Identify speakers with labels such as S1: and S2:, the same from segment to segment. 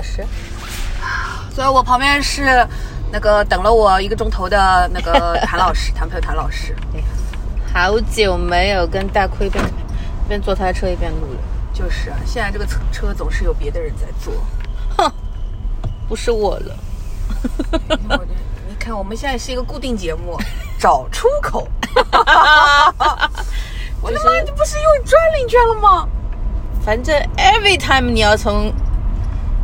S1: 老师。
S2: 所以我旁边是那个等了我一个钟头的那个 谭老师，谭朋友谭老师。
S1: 好久没有跟大亏一边一边坐他的车一边录了。
S2: 就是啊，现在这个车车总是有别的人在坐。
S1: 哼，不是我了。
S2: 我 你看，我们现在是一个固定节目，找出口。我的妈，你不是又赚领券了吗？
S1: 反正 every time 你要从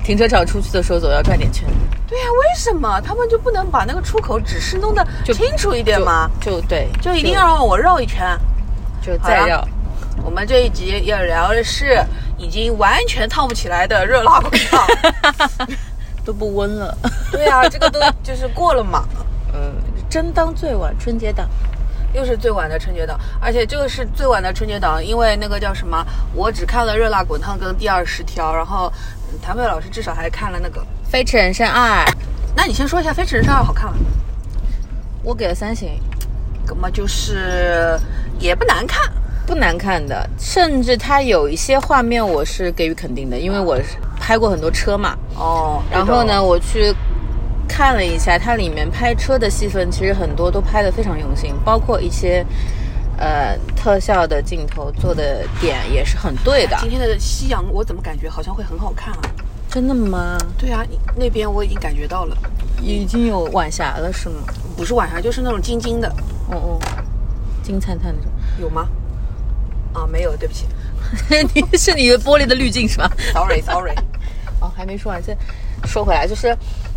S1: 停车场出去的时候总要转点圈。
S2: 对呀、为什么他们就不能把那个出口指示弄得清楚一点吗？
S1: 就对，
S2: 就一定要让我绕一圈。
S1: 就再绕。
S2: 我们这一集要聊的是已经完全烫不起来的热辣滚烫。
S1: 都不温了。
S2: 对啊，这个都就是过了嘛，
S1: 嗯，真当最晚春节档。
S2: 又是最晚的春节档，而且这个是最晚的春节档，因为那个叫什么，我只看了热辣滚烫跟第二十条，然后嗯谭佩老师至少还看了那个。
S1: 《飞驰人生二》，
S2: 那你先说一下《飞驰人生二》好看吗？
S1: 我给了三星，
S2: 那么就是也不难看，
S1: 不难看的，甚至它有一些画面我是给予肯定的，因为我拍过很多车嘛。
S2: 哦
S1: 然后呢，？我去看了一下，它里面拍车的戏份，其实很多都拍得非常用心，包括一些呃特效的镜头做的点也是很对的。
S2: 今天的夕阳，我怎么感觉好像会很好看啊？
S1: 真的吗？
S2: 对啊，那边我已经感觉到了，
S1: 已经有晚霞了是吗？
S2: 不是晚霞就是那种金金的，
S1: 哦哦，金灿灿的。
S2: 有吗？啊，没有，对不起
S1: 你是你的玻璃的滤镜是吧
S2: ？，sorry sorry。
S1: 哦，还没说完，先说回来，就是，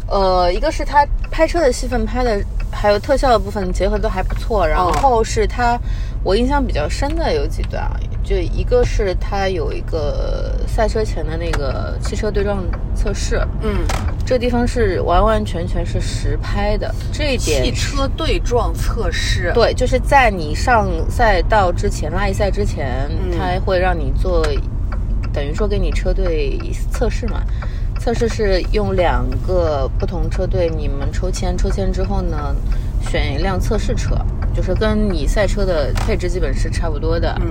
S1: 呃，一个是他拍车的戏份拍的，还有特效的部分结合都还不错，然后是他我印象比较深的有几段啊，就一个是他有一个赛车前的那个汽车对撞测试，
S2: 嗯，
S1: 这个地方是完完全全是实拍的，这一点
S2: 汽车对撞测试，
S1: 对，就是在你上赛道之前，拉力赛之前，
S2: 嗯。
S1: 它会让你做，等于说给你车队测试嘛。测试是用两个不同车队，你们抽签，抽签之后呢，选一辆测试车，就是跟你赛车的配置基本是差不多的。
S2: 嗯，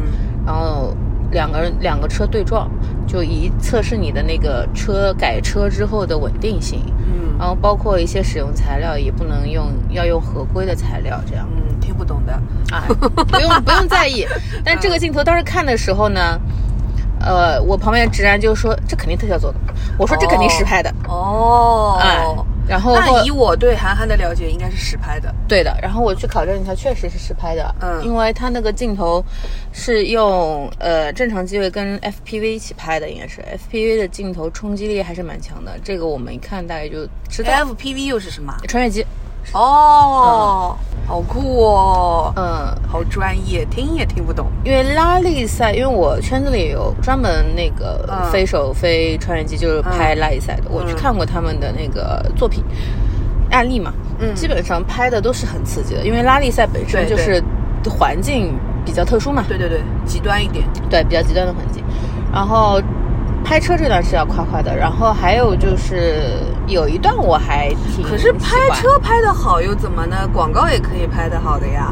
S1: 然后两个人两个车对撞，就以测试你的那个车改车之后的稳定性。
S2: 嗯
S1: 然后包括一些使用材料也不能用，要用合规的材料，这样。
S2: 嗯，听不懂的，
S1: 啊，不用不用在意。但这个镜头当时看的时候呢，呃，我旁边的直男就说这肯定特效做的，我说这肯定实拍的，
S2: 哦，
S1: 哎，然后
S2: 那以我对韩寒的了解，应该是实拍的。
S1: 对的，然后我去考证一下，确实是实拍的，
S2: 嗯。
S1: 因为他那个镜头是用呃正常机位跟 FPV 一起拍的，应该是。FPV 的镜头冲击力还是蛮强的，这个我们一看大概就知道。
S2: FPV 又是什么？
S1: 穿越机，
S2: 哦，好酷哦，
S1: 嗯，
S2: 好专业，听也听不懂。
S1: 因为拉力赛，因为我圈子里有专门那个
S2: 嗯。
S1: 飞手飞穿越机，就是拍拉力赛的，我去看过他们的那个作品案例嘛，
S2: 嗯。
S1: 基本上拍的都是很刺激的，因为拉力赛本身就是环境比较特殊嘛，
S2: 对对对，极端一点。
S1: 对，比较极端的环境，然后。拍车这段是要夸夸的，然后还有就是有一段我还挺
S2: 可是拍车拍的好又怎么呢？广告也可以拍的好的呀。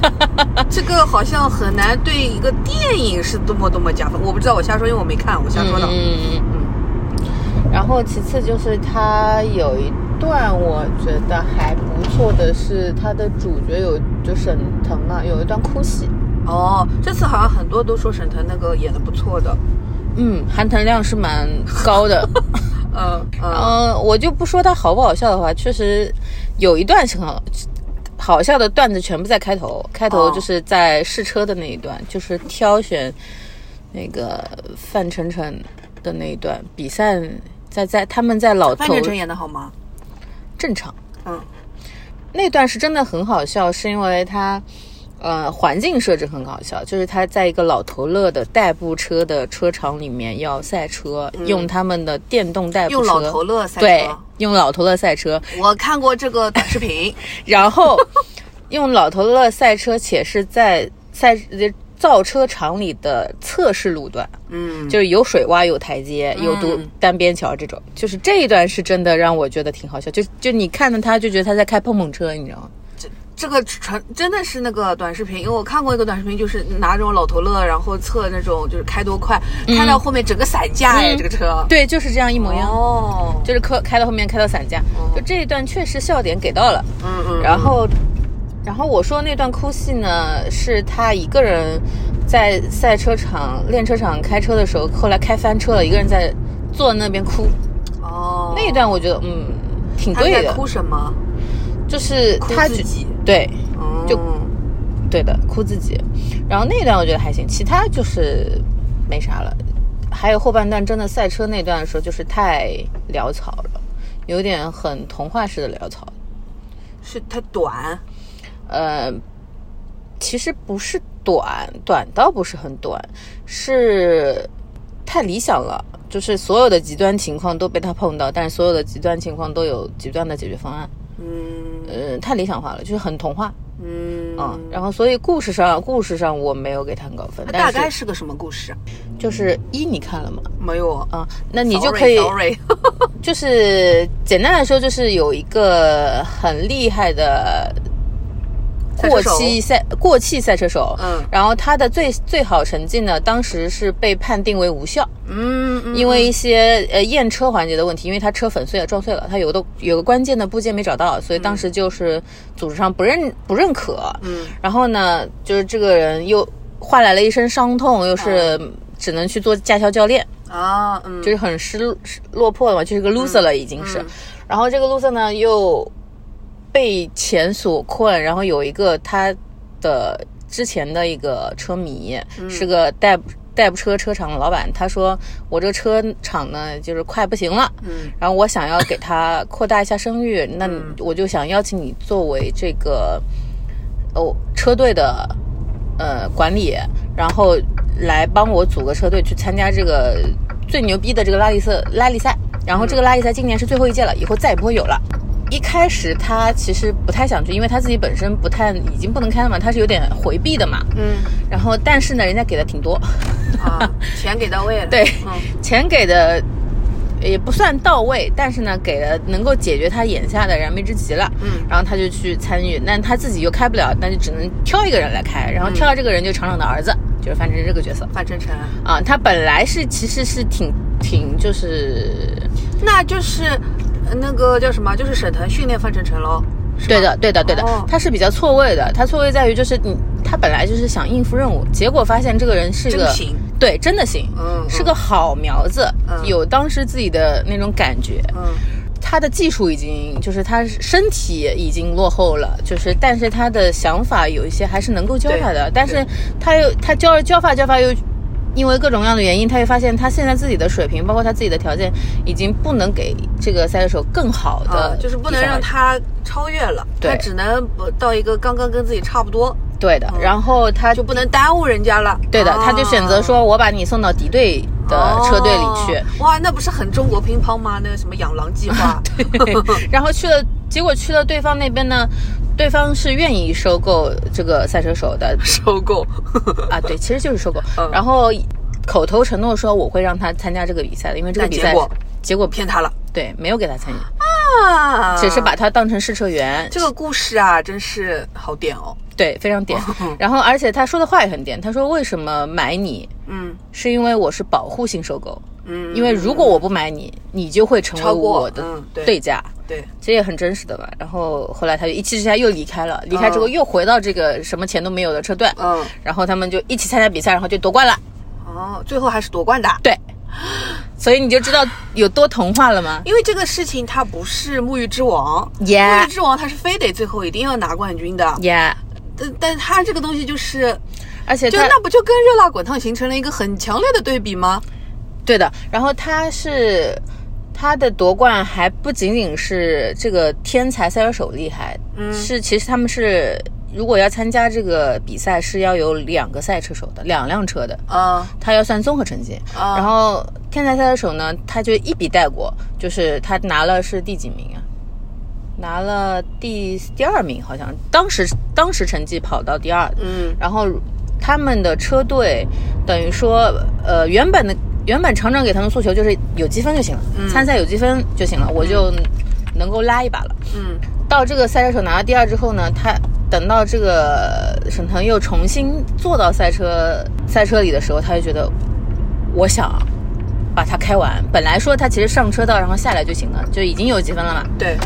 S2: 这个好像很难对一个电影是多么多么加分。我不知道，我瞎说，因为我没看，我瞎说的。
S1: 嗯嗯嗯嗯。然后其次就是他有一段我觉得还不错的是，他的主角有就沈腾嘛，有一段哭戏。
S2: 哦，这次好像很多都说沈腾那个演的不错的。
S1: 嗯，含糖量是蛮高的。
S2: 嗯嗯
S1: 嗯，我就不说他好不好笑的话，确实有一段是很好。好笑的段子全部在开头，开头
S2: 哦
S1: 就是在试车的那一段，就是挑选那个范丞丞的那一段比赛，在在他们在老头
S2: 范丞丞演的好吗？
S1: 正常，
S2: 嗯
S1: 那段是真的很好笑，是因为它，呃，环境设置很搞笑，就是他在一个老头乐的代步车的车场里面要赛车，用他们的电动代步车，
S2: 嗯用老头乐赛车。
S1: 对，用老头乐赛车，
S2: 我看过这个短视频。
S1: 然后用老头乐赛车，且是在赛造车厂里的测试路段，
S2: 嗯，
S1: 就是有水洼、有台阶、有独
S2: 嗯。
S1: 单边桥这种，就是这一段是真的让我觉得挺好笑，就就你看着他就觉得他在开碰碰车，你知道吗？
S2: 这个传真的是那个短视频，因为我看过一个短视频，就是拿这种老头乐，然后测那种就是开多快，开到后面整个散架哎，
S1: 嗯
S2: 这个车。
S1: 对，就是这样一模一样。
S2: 哦，
S1: 就是开开到后面开到散架，就这一段确实笑点给到了。
S2: 嗯嗯，
S1: 然后，然后我说那段哭戏呢，是他一个人在赛车场练车场开车的时候，后来开翻车了，一个人在坐那边哭。
S2: 哦，
S1: 那一段我觉得嗯挺
S2: 他在
S1: 对的，
S2: 哭什么？
S1: 就是
S2: 哭
S1: 他觉
S2: 自己
S1: 对
S2: 嗯
S1: 就对的哭自己。然后那段我觉得还行，其他就是没啥了。还有后半段真的赛车那段的时候，就是太潦草了，有点很童话式的潦草。
S2: 是它短，
S1: 呃，其实不是短，短倒不是很短，是太理想了。就是所有的极端情况都被他碰到，但是所有的极端情况都有极端的解决方案。
S2: 嗯
S1: 呃，太理想化了，就是很童话
S2: 嗯
S1: 啊、然后所以故事上，故事上我没有给他很高分，
S2: 它大概是个什么故事？
S1: 就是一你看了吗？
S2: 没有，
S1: 啊，那你就可以
S2: Sorry，
S1: 就是简单来说，就是有一个很厉害的过气赛过气赛车手，
S2: 嗯。
S1: 然后他的最最好成绩呢，当时是被判定为无效，
S2: 嗯嗯，
S1: 因为一些呃验车环节的问题，因为他车粉碎了撞碎了，他有的有个关键的部件没找到，所以当时就是组织上不认不认可，
S2: 嗯，
S1: 然后呢，就是这个人又换来了一身伤痛，又是只能去做驾校教练，
S2: 啊，嗯，
S1: 就是很失落失落魄了嘛，就是个 loser 了已经是。
S2: 嗯。
S1: 然后这个 loser 呢又被钱所困，然后有一个他的之前的一个车迷，
S2: 嗯
S1: 是个代代步车车厂的老板，他说我这个车厂呢就是快不行了，
S2: 嗯
S1: 然后我想要给他扩大一下声誉，那我就想邀请你作为这个哦车队的呃管理，然后来帮我组个车队去参加这个最牛逼的这个拉力赛拉力赛。然后这个拉力赛今年是最后一届了，以后再也不会有了。一开始他其实不太想去，因为他自己本身不太已经不能开了嘛，他是有点回避的嘛。
S2: 嗯。
S1: 然后但是呢，人家给的挺多，
S2: 啊，钱给到位了，
S1: 对，
S2: 嗯。
S1: 钱给的也不算到位，但是呢，给了能够解决他眼下的燃眉之急了。
S2: 嗯。
S1: 然后他就去参与，但他自己又开不了，那就只能挑一个人来开，然后挑到这个人就厂长的儿子，就是范丞丞这个角色。
S2: 范丞丞，
S1: 啊。他本来是其实是挺挺就是
S2: 那就是呃那个叫什么，就是沈腾训练范丞丞喽，
S1: 对的，对的，对的
S2: 哦，
S1: 他是比较错位的。他错位在于就是你，他本来就是想应付任务，结果发现这个人是个
S2: 行，
S1: 对，真的行，
S2: 嗯
S1: 是个好苗子，
S2: 嗯
S1: 有当时自己的那种感觉。
S2: 嗯
S1: 他的技术已经就是他身体已经落后了，就是但是他的想法有一些还是能够教他的，但是他又他教教法教法又。因为各种各样的原因，他会发现他现在自己的水平，包括他自己的条件，已经不能给这个赛车手更好的、
S2: 啊，就是不能让。他超越了，他只能到一个刚刚跟自己差不多，
S1: 对的，然后他
S2: 就不能耽误人家了。
S1: 对的，
S2: 啊
S1: 他就选择说，我把你送到敌对的车队里去，
S2: 哦哇，那不是很中国乒乓吗？那个什么养狼计划，对
S1: 然后去了，结果去了对方那边呢，对方是愿意收购这个赛车手的。
S2: 收购。
S1: 啊，对，其实就是收购，
S2: 嗯。
S1: 然后口头承诺说我会让他参加这个比赛的，因为这个比赛
S2: 结果？
S1: 结果
S2: 骗他了。
S1: 对没有给他参与，
S2: 啊！
S1: 只是把他当成试车员，
S2: 这个故事啊，真是好点哦。
S1: 对非常点，然后而且他说的话也很点，他说为什么买你？
S2: 嗯。
S1: 是因为我是保护性收购，
S2: 嗯，
S1: 因为如果我不买你，你就会成为我的
S2: 嗯对。
S1: 对家。
S2: 对。
S1: 这也很真实的吧。然后后来他就一气之下又离开了，离开之后
S2: 嗯
S1: 又回到这个什么钱都没有的车队，
S2: 嗯。
S1: 然后他们就一起参加比赛，然后就夺冠了。
S2: 哦，最后还是夺冠的。
S1: 对，所以你就知道有多童话了吗？
S2: 因为这个事情它不是沐浴之王，沐浴之王他是非得最后一定要拿冠军的
S1: ，Yeah，
S2: 但但他这个东西就是，
S1: 而且就
S2: 那不就跟热辣滚烫形成了一个很强烈的对比吗？
S1: 对的，然后他是他的夺冠还不仅仅是这个天才赛车手厉害，
S2: 嗯
S1: 是其实他们是如果要参加这个比赛是要有两个赛车手的，两辆车的。
S2: 啊。
S1: 他要算综合成绩，
S2: 啊。
S1: 然后天才赛车手呢，他就一笔带过，就是他拿了是第几名啊？拿了第第二名，好像当时当时成绩跑到第二，
S2: 嗯。
S1: 然后他们的车队等于说，呃，原本的原本厂长给他们诉求就是有积分就行了，参赛有积分就行了，我就能够拉一把了。
S2: 嗯
S1: 到这个赛车手拿到第二之后呢，他等到这个沈腾又重新坐到赛车赛车里的时候，他就觉得，我想把它开完。本来说他其实上车道然后下来就行了，就已经有积分了嘛。
S2: 对，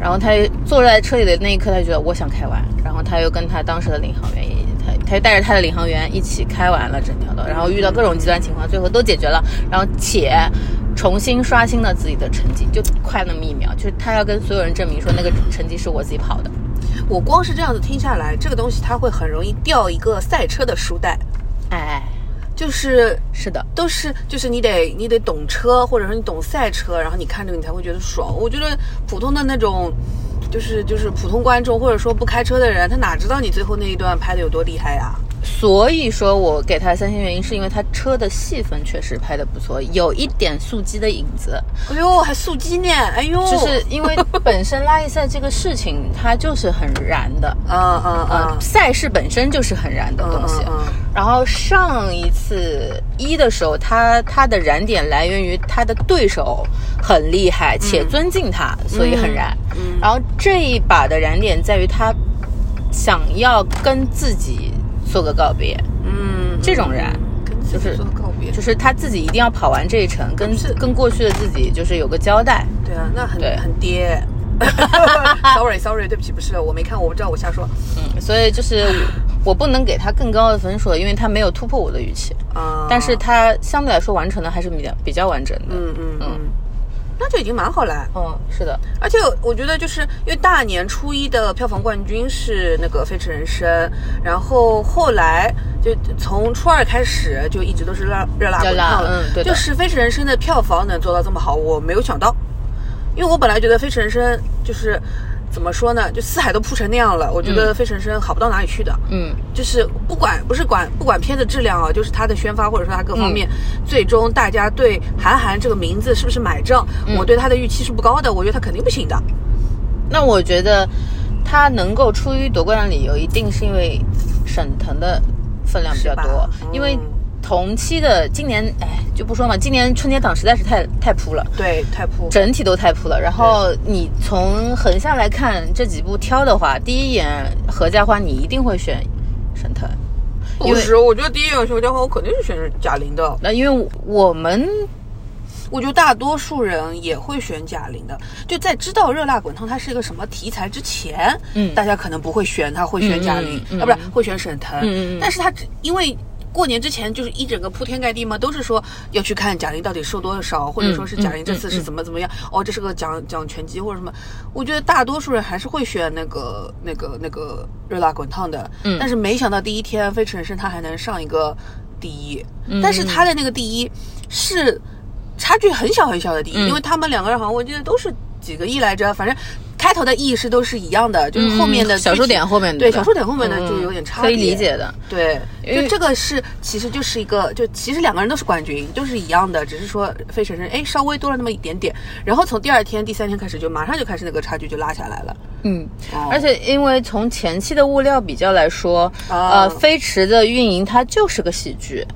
S1: 然后他坐在车里的那一刻，他就觉得我想开完。然后他又跟他当时的领航员，他他就带着他的领航员一起开完了整条道，然后遇到各种极端情况，最后都解决了。然后且重新刷新了自己的成绩，就快那么一秒，就是他要跟所有人证明说那个成绩是我自己跑的。
S2: 我光是这样子听下来，这个东西它会很容易掉一个赛车的书袋。
S1: 哎，
S2: 就是
S1: 是的，
S2: 都是就是你得你得懂车，或者说你懂赛车，然后你看这个你才会觉得爽。我觉得普通的那种，就是就是普通观众或者说不开车的人，他哪知道你最后那一段拍的有多厉害呀？
S1: 所以说我给他三星原因是因为他车的戏份确实拍的不错，有一点速激的影子。
S2: 哎呦，还速激呢！哎呦，
S1: 就是因为本身拉力赛这个事情它就是很燃的，
S2: 嗯嗯嗯，
S1: 赛事本身就是很燃的东西。然后上一次一的时候，他他的燃点来源于他的对手很厉害且尊敬他，所以很燃。然后这一把的燃点在于他想要跟自己。做个告别，
S2: 嗯，
S1: 这种人就是
S2: 做告别，
S1: 就是他自己一定要跑完这一程，跟跟过去的自己就是有个交代。
S2: 对啊，那很很爹。Sorry Sorry，对不起，不是我没看，我不知道，我瞎说。
S1: 嗯，所以就是我不能给他更高的分数，因为他没有突破我的预期。
S2: 啊，
S1: 但是他相对来说完成的还是比较比较完整的。
S2: 嗯嗯嗯。那就已经蛮好了。
S1: 嗯，是的，
S2: 而且我觉得就是因为大年初一的票房冠军是那个《飞驰人生》，然后后来就从初二开始就一直都是热热辣滚烫
S1: 了。嗯，对
S2: 就是《飞驰人生》的票房能做到这么好，我没有想到，因为我本来觉得《飞驰人生》就是。怎么说呢？就四海都铺成那样了，我觉得《飞驰人生》好不到哪里去的。
S1: 嗯，
S2: 就是不管不是管不管片子质量啊，就是它的宣发或者说它各方面，最终大家对韩寒这个名字是不是买账？我对他的预期是不高的，我觉得他肯定不行的。
S1: 那我觉得他能够出于夺冠的理由，一定是因为沈腾的分量比较多，因为。同期的今年，哎，就不说嘛。今年春节档实在是太太扑了，
S2: 对，太扑，
S1: 整体都太扑了。然后你从横向来看这几部挑的话，第一眼合家欢，你一定会选沈腾。
S2: 不是，我觉得第一眼合家欢，我肯定是选贾玲的。
S1: 那因为我们，
S2: 我觉得大多数人也会选贾玲的。就在知道《热辣滚烫》它是一个什么题材之前，嗯，大家可能不会选他，会选贾玲啊，不是会选沈腾。
S1: 嗯嗯。
S2: 但是他因为。过年之前就是一整个铺天盖地嘛，都是说要去看贾玲到底瘦多少，或者说是贾玲这次是怎么怎么样。哦，这是个讲讲拳击或者什么。我觉得大多数人还是会选那个那个那个热辣滚烫的。
S1: 嗯。
S2: 但是没想到第一天飞驰人生他还能上一个第一，但是他的那个第一是差距很小很小的第一，因为他们两个人好像我记得都是几个亿来着，反正。开头的意识都是一样的，就是后面的
S1: 小数点后面
S2: 对小数点后面的就有点差
S1: 别，可以理解的。
S2: 对，就这个是其实就是一个，就其实两个人都是冠军，都是一样的，只是说费晨晨哎稍微多了那么一点点，然后从第二天、第三天开始就马上就开始那个差距就拉下来了。
S1: 嗯，而且因为从前期的物料比较来说，呃，飞驰的运营它就是个喜剧，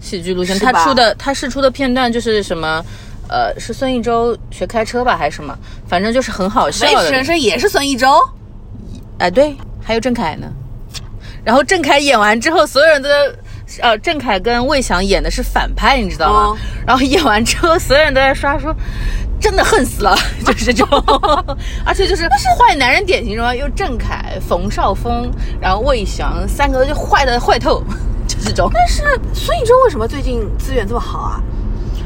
S1: 喜剧路线，他出的他试出的片段就是什么。呃，是孙艺洲学开车吧，还是什么？反正就是很好笑的。
S2: 人生也是孙艺洲，
S1: 哎，对，还有郑恺呢。然后郑恺演完之后，所有人都，呃，郑恺跟魏翔演的是反派，你知道吗？然后演完之后，所有人都在刷说，真的恨死了，就是这种。而且就是坏男人典型中，又郑恺、冯绍峰，然后魏翔三个就坏的坏透，就是这种。
S2: 但是孙艺洲为什么最近资源这么好啊？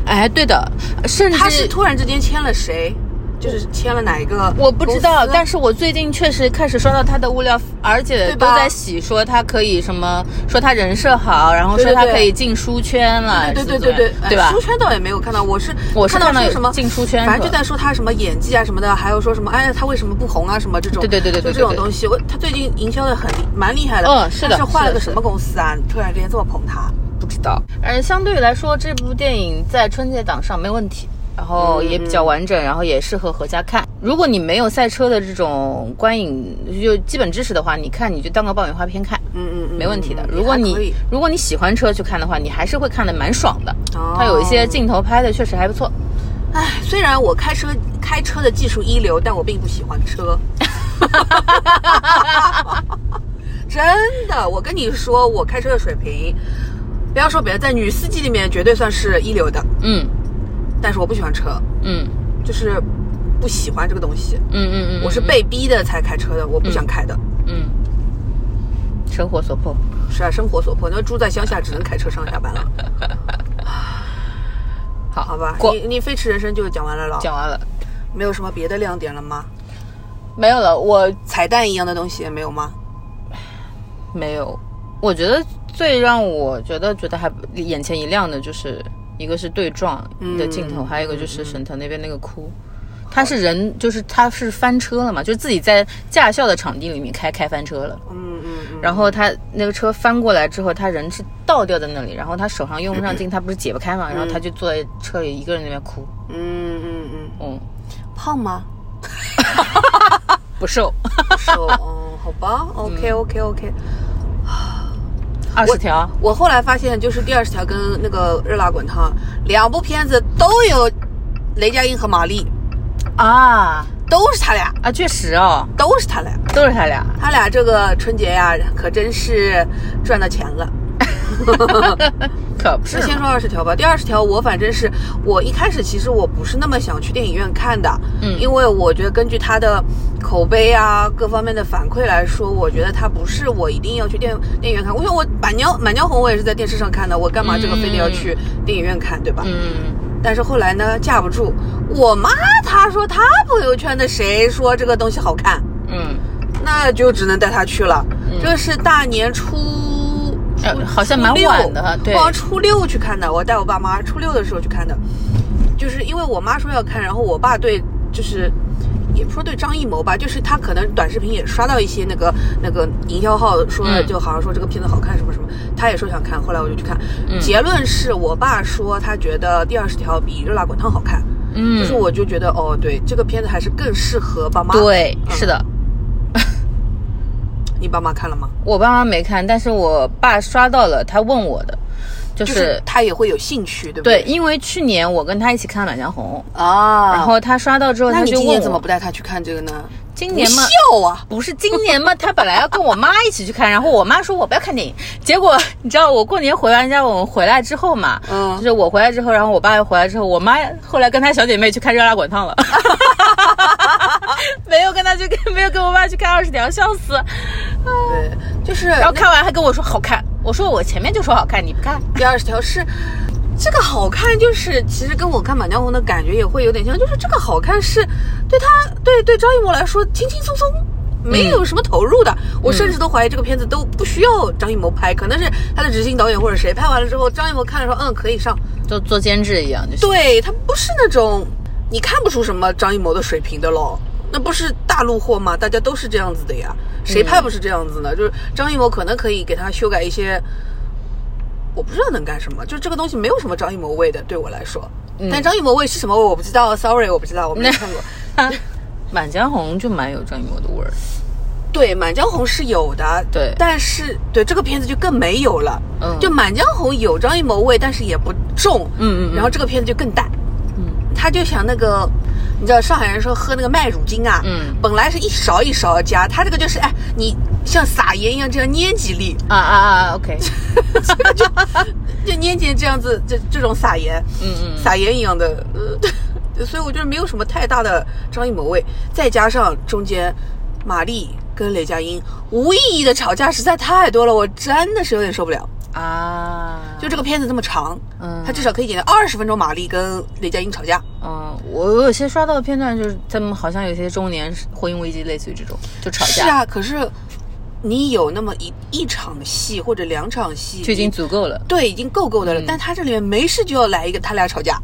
S1: 哎，对的，甚至
S2: 他是突然之间签了谁？就是签了哪一个？
S1: 我不知道，但是我最近确实开始刷到他的物料，而且都在洗，说他可以什么，说他人设好，然后说他可以进书圈了，
S2: 对对对对
S1: 对，对吧？
S2: 书圈倒也没有看到，我是
S1: 我是
S2: 看到什么
S1: 进书圈，
S2: 反正就在说他什么演技啊什么的，还有说什么哎他为什么不红啊什么这种，
S1: 对对对对，
S2: 就这种东西，我他最近营销的很蛮厉害的，
S1: 嗯是的，
S2: 是换了个什么公司啊？突然之间这么捧他？
S1: 不知道，嗯相对来说，这部电影在春节档上没问题，然后也比较完整，然后也适合合家看。如果你没有赛车的这种观影就基本知识的话，你看你就当个爆米花片看，
S2: 嗯嗯
S1: 没问题的。如果你如果你喜欢车去看的话，你还是会看的蛮爽的。它有一些镜头拍的确实还不错。
S2: 唉，虽然我开车开车的技术一流，但我并不喜欢车。真的，我跟你说，我开车的水平，不要说别的，在女司机里面绝对算是一流的。
S1: 嗯
S2: 但是我不喜欢车，
S1: 嗯
S2: 就是不喜欢这个东西。
S1: 嗯嗯嗯，
S2: 我是被逼的才开车的，我不想开的。
S1: 嗯，生活所迫。
S2: 是啊，生活所迫，那住在乡下只能开车上下班了。
S1: 好，
S2: 好吧，你你飞驰人生就讲完了了，
S1: 讲完了，
S2: 没有什么别的亮点了吗？
S1: 没有了。我
S2: 彩蛋一样的东西也没有吗？
S1: 没有，我觉得最让我觉得觉得还眼前一亮的就是一个是对撞的镜头，
S2: 嗯。
S1: 还有一个就是沈腾那边那个哭。他是人，就是他是翻车了嘛，就是自己在驾校的场地里面开开翻车了，
S2: 嗯嗯嗯，
S1: 然后他那个车翻过来之后，他人是倒掉在那里，然后他手上用不上劲，他不是解不开嘛，然后他就坐在车里一个人那边哭，
S2: 嗯嗯嗯，
S1: 嗯，
S2: 胖吗？
S1: 不瘦，
S2: 瘦，嗯，好吧，OK OK OK。
S1: 二十条，
S2: 我后来发现，就是第二十条跟那个热辣滚烫两部片子都有雷佳音和马丽，
S1: 啊。
S2: 都是他俩，
S1: 啊，确实哦，
S2: 都是他俩。
S1: 都是他俩，
S2: 他俩这个春节呀，可真是赚到钱了。
S1: 可不是
S2: 先说二十条吧。第二十条，我反正是我一开始其实我不是那么想去电影院看的，
S1: 嗯
S2: 因为我觉得根据他的口碑啊各方面的反馈来说，我觉得他不是我一定要去电电影院看。我想我《满江满江红》我也是在电视上看的，我干嘛这个非得要去电影院看，对吧？
S1: 嗯。
S2: 但是后来呢，架不住我妈她说她朋友圈的谁说这个东西好看，
S1: 嗯，
S2: 那就只能带她去了。
S1: 嗯
S2: 这是大年初。
S1: 好像蛮晚的对
S2: 我初六去看的，我带我爸妈初六的时候去看的，就是因为我妈说要看，然后我爸对就是。也不说对张艺谋吧，就是他可能短视频也刷到一些那个那个营销号说就好像说这个片子好看什么什么，他也说想看，后来我就去看。
S1: 嗯
S2: 结论是我爸说他觉得第二十条比《热辣滚烫》好看，
S1: 嗯，
S2: 就是我就觉得哦，对，这个片子还是更适合爸妈。，
S1: 对，
S2: 嗯
S1: 是的，
S2: 你爸妈看了吗？
S1: 我爸妈没看，但是我爸刷到了，他问我的，就
S2: 就是是他也会有兴趣，对不
S1: 对，
S2: 对？
S1: 因为去年我跟他一起看《满江红》，
S2: 啊，
S1: 然后他刷到之后，他就问
S2: 你今年怎么不带他去看这个呢？
S1: 今年嘛。
S2: 不孝啊！
S1: 不是今年嘛？他本来要跟我妈一起去看，然后我妈说我不要看电影。结果你知道，我过年回完家，我们回来之后嘛，
S2: 嗯
S1: 就是我回来之后，然后我爸又回来之后，我妈后来跟她小姐妹去看《热辣滚烫》了，没有跟他去跟 没有跟我爸去看二十条，笑死。
S2: 对，就是
S1: 然后看完还跟我说好看，我说我前面就说好看，你不看。
S2: 第二十条是这个好看，就是其实跟我看《满江红》的感觉也会有点像，就是这个好看是对他对对张艺谋来说轻轻松松。没有什么投入的，我甚至都怀疑这个片子都不需要张艺谋拍，可能是他的执行导演或者谁拍完了之后，张艺谋看了说嗯可以上，
S1: 就做监制一样，就是
S2: 对他不是那种你看不出什么张艺谋的水平的咯。那不是大陆货吗？大家都是这样子的呀，谁拍不是这样子呢？就是张艺谋可能可以给他修改一些，我不知道能干什么，就这个东西没有什么张艺谋味的，对我来说。但张艺谋味是什么味我不知道，sorry，我不知道，我没 看过。
S1: 《满江红》就蛮有张艺谋的味儿。
S2: 对，《满江红》是有的，
S1: 对
S2: 但是对这个片子就更没有了。
S1: 嗯
S2: 就《满江红》有张艺谋味，但是也不重。
S1: 嗯嗯嗯
S2: 然后这个片子就更淡。
S1: 嗯，
S2: 他就想那个，你知道上海人说喝那个麦乳精啊，
S1: 嗯。
S2: 本来是一勺一勺加，他这个就是哎，你像撒盐一样这样捏几粒，
S1: 啊啊啊，OK，
S2: 就捏几这样子，这这种撒盐，
S1: 嗯嗯。
S2: 撒盐一样的，呃，所以我觉得没有什么太大的张艺谋味，再加上中间马丽跟雷佳音无意义的吵架实在太多了，我真的是有点受不了。
S1: 啊，
S2: 就这个片子这么长，
S1: 嗯
S2: 他至少可以演到二十分钟，马丽跟雷佳音吵架。
S1: 嗯，我我有些刷到的片段就是他们好像有些中年婚姻危机，类似于这种就吵架，
S2: 是啊，可是你有那么一一场戏或者两场戏，
S1: 就已经足够了。
S2: 对，已经够够的了。
S1: 嗯
S2: 但他这里面没事就要来一个他俩吵架，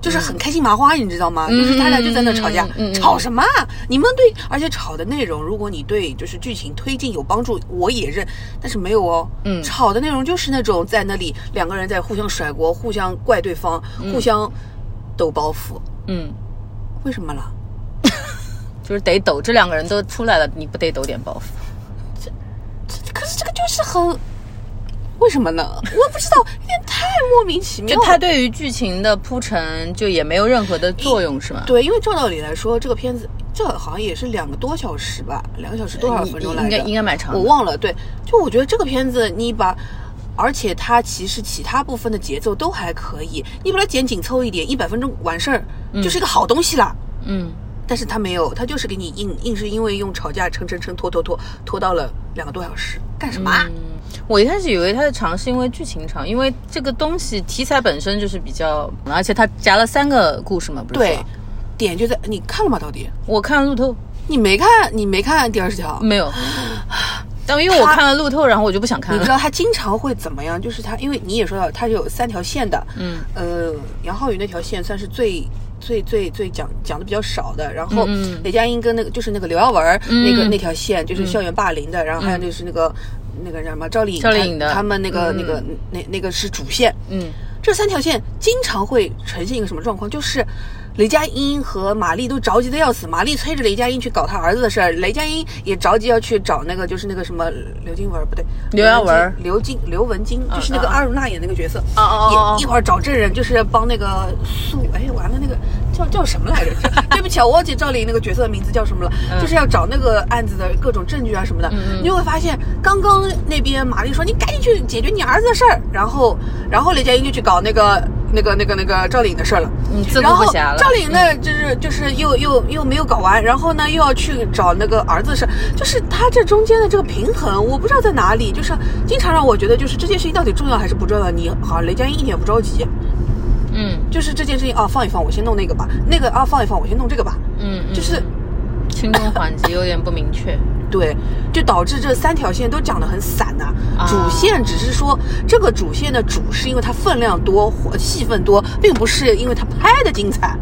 S2: 就是很开心麻花，你知道吗？
S1: 嗯
S2: 就是他俩就在那吵架，吵什么啊？你们对，而且吵的内容，如果你对就是剧情推进有帮助，我也认，但是没有哦。
S1: 嗯
S2: 吵的内容就是那种在那里两个人在互相甩锅，互相怪对方，互相抖包袱，
S1: 嗯，
S2: 为什么了？
S1: 就是得抖，这两个人都出来了，你不得抖点包袱？
S2: 这这可是这个就是很，为什么呢？我不知道，有点太莫名其妙。
S1: 就它对于剧情的铺陈就也没有任何的作用，是吗？
S2: 对，因为照道理来说，这个片子这好像也是两个多小时吧，两个小时多少分钟来着？
S1: 应该应该蛮长的
S2: 我忘了。对，就我觉得这个片子你把，而且它其实其他部分的节奏都还可以，你把它剪紧凑一点，一百分钟完事儿，就是一个好东西啦。
S1: 嗯，
S2: 但是他没有，他就是给你硬硬是因为用吵架撑撑撑拖拖拖拖到了两个多小时，干什么啊？
S1: 我一开始以为它的长是因为剧情长，因为这个东西题材本身就是比较，而且它夹了三个故事嘛，不是？
S2: 对，，点就在你看了吗？到底
S1: 我看了路透，
S2: 你没看？你没看第二十条？
S1: 没有。但因为我看了路透，然后我就不想看了。
S2: 你知道他经常会怎么样？就是他，因为你也说到，他有三条线的，
S1: 嗯，
S2: 呃，杨浩宇那条线算是最最最最讲讲的比较少的，然后
S1: 嗯
S2: 雷佳音跟那个就是那个刘耀文、
S1: 嗯
S2: 那个那条线就是校园霸凌的，然后还有就是那个、那个叫什么？赵丽颖，
S1: 赵丽颖的。
S2: 他他们那个、
S1: 嗯。
S2: 那个那那个是主线，
S1: 嗯。
S2: 这三条线经常会呈现一个什么状况？就是雷佳音和马丽都着急的要死，马丽催着雷佳音去搞他儿子的事儿，雷佳音也着急要去找那个就是那个什么刘金文儿不对，
S1: 刘耀文儿。
S2: 刘金刘文金，就是那个
S1: 嗯
S2: 阿如那演那个角色，
S1: 哦哦哦。哦
S2: 也一会儿找证人，就是帮那个素，哎，完了那个叫叫什么来着？对不起啊，我忘记赵丽颖那个角色的名字叫什么了，就是要找那个案子的各种证据啊什么的，
S1: 嗯
S2: 你就会发现，刚刚那边玛丽说你赶紧去解决你儿子的事儿，然后然后雷佳音就去搞那个那个那个那个赵丽颖的事儿了。然后。赵丽颖呢，就是就是又又又没有搞完，然后呢又要去找那个儿子的事，就是他这中间的这个平衡，我不知道在哪里，就是经常让我觉得，就是这件事情到底重要还是不重要？你好像雷佳音一点也不着急，
S1: 嗯。
S2: 就是这件事情啊放一放，我先弄那个吧，那个啊放一放，我先弄这个吧，
S1: 嗯，嗯
S2: 就是
S1: 轻重缓急有点不明确。
S2: 对，就导致这三条线都讲得很散呐、
S1: 啊。
S2: 主线只是说这个主线的主是因为它分量多、或戏份多，并不是因为它拍的精彩。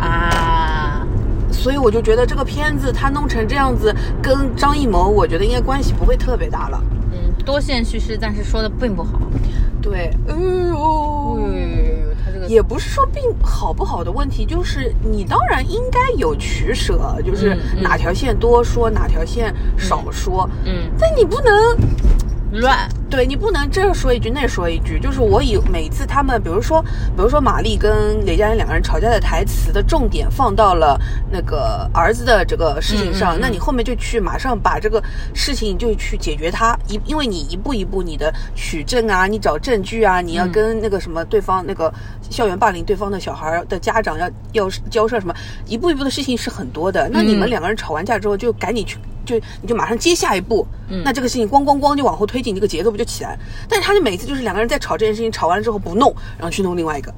S1: 啊，
S2: 所以我就觉得这个片子它弄成这样子，跟张艺谋我觉得应该关系不会特别大了。
S1: 嗯，多线叙事，但是说的并不好。
S2: 对，哎呦，
S1: 嗯，
S2: 也不是说并好不好的问题，就是你当然应该有取舍，就是哪条线多说，哪条线少说，
S1: 嗯
S2: 但你不能。
S1: 乱，
S2: 对你不能这说一句那说一句，就是我以每次他们，比如说，比如说玛丽跟雷佳音两个人吵架的台词的重点放到了那个儿子的这个事情上，
S1: 嗯嗯嗯。
S2: 那你后面就去马上把这个事情就去解决它，一因为你一步一步你的取证啊，你找证据啊，你要
S1: 嗯。
S2: 跟那个什么对方那个校园霸凌对方的小孩的家长要要交涉什么，一步一步的事情是很多的。那你们
S1: 嗯
S2: 两个人吵完架之后，就赶紧去。就你就马上接下一步，
S1: 嗯
S2: 那这个事情咣咣咣就往后推进，这个节奏不就起来？但是他就每次就是两个人在吵这件事情，吵完了之后不弄，然后去弄另外一个，